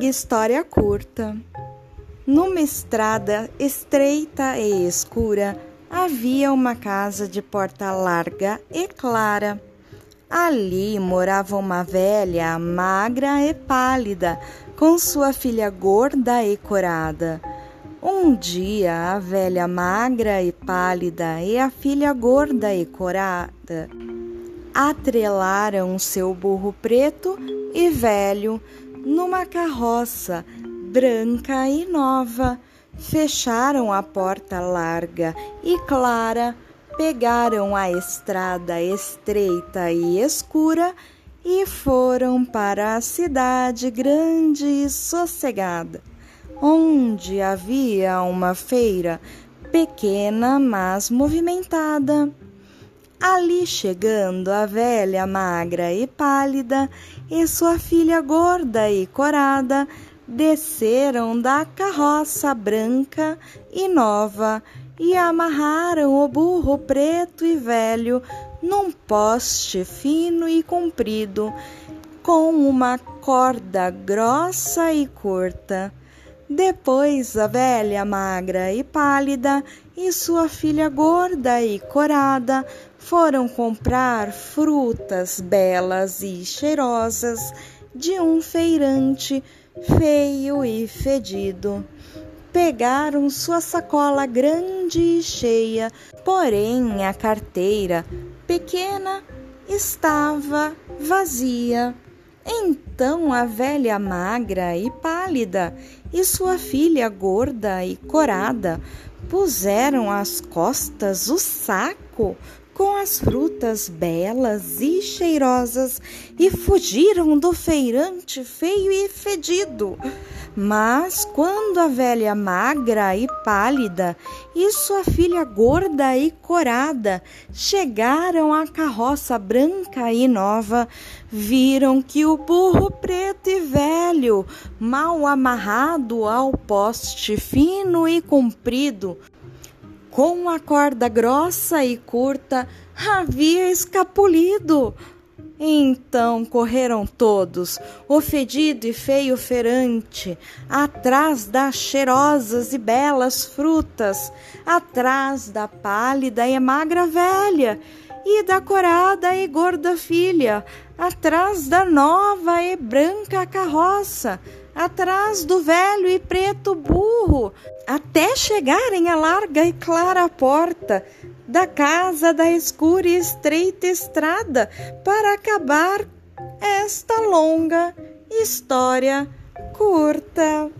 longa história curta. Numa estrada estreita e escura havia uma casa de porta larga e clara. Ali morava uma velha, magra e pálida, com sua filha gorda e corada. Um dia, a velha magra e pálida e a filha gorda e corada atrelaram seu burro preto e velho numa carroça branca e nova. Fecharam a porta larga e clara, pegaram a estrada estreita e escura e foram para a cidade grande e sossegada, onde havia uma feira pequena, mas movimentada. Ali chegando a velha magra e pálida e sua filha gorda e corada desceram da carroça branca e nova e amarraram o burro preto e velho num poste fino e comprido, com uma corda grossa e curta. Depois a velha magra e pálida e sua filha gorda e corada foram comprar frutas belas e cheirosas de um feirante feio e fedido. Pegaram sua sacola grande e cheia, porém a carteira, pequena, estava vazia. Então a velha magra e pálida e sua filha gorda e corada puseram às costas o saco com as frutas belas e cheirosas e fugiram do feirante feio e fedido. Mas quando a velha magra e pálida e sua filha gorda e corada chegaram à carroça branca e nova, viram que o burro preto e velho, mal amarrado ao poste fino e comprido, com a corda grossa e curta, havia escapulido. Então correram todos, o fedido e feio ferante, atrás das cheirosas e belas frutas, atrás da pálida e magra velha, e da corada e gorda filha, atrás da nova e branca carroça, atrás do velho e preto burro, até chegarem à larga e clara porta da casa da escura e estreita estrada para acabar esta longa história curta.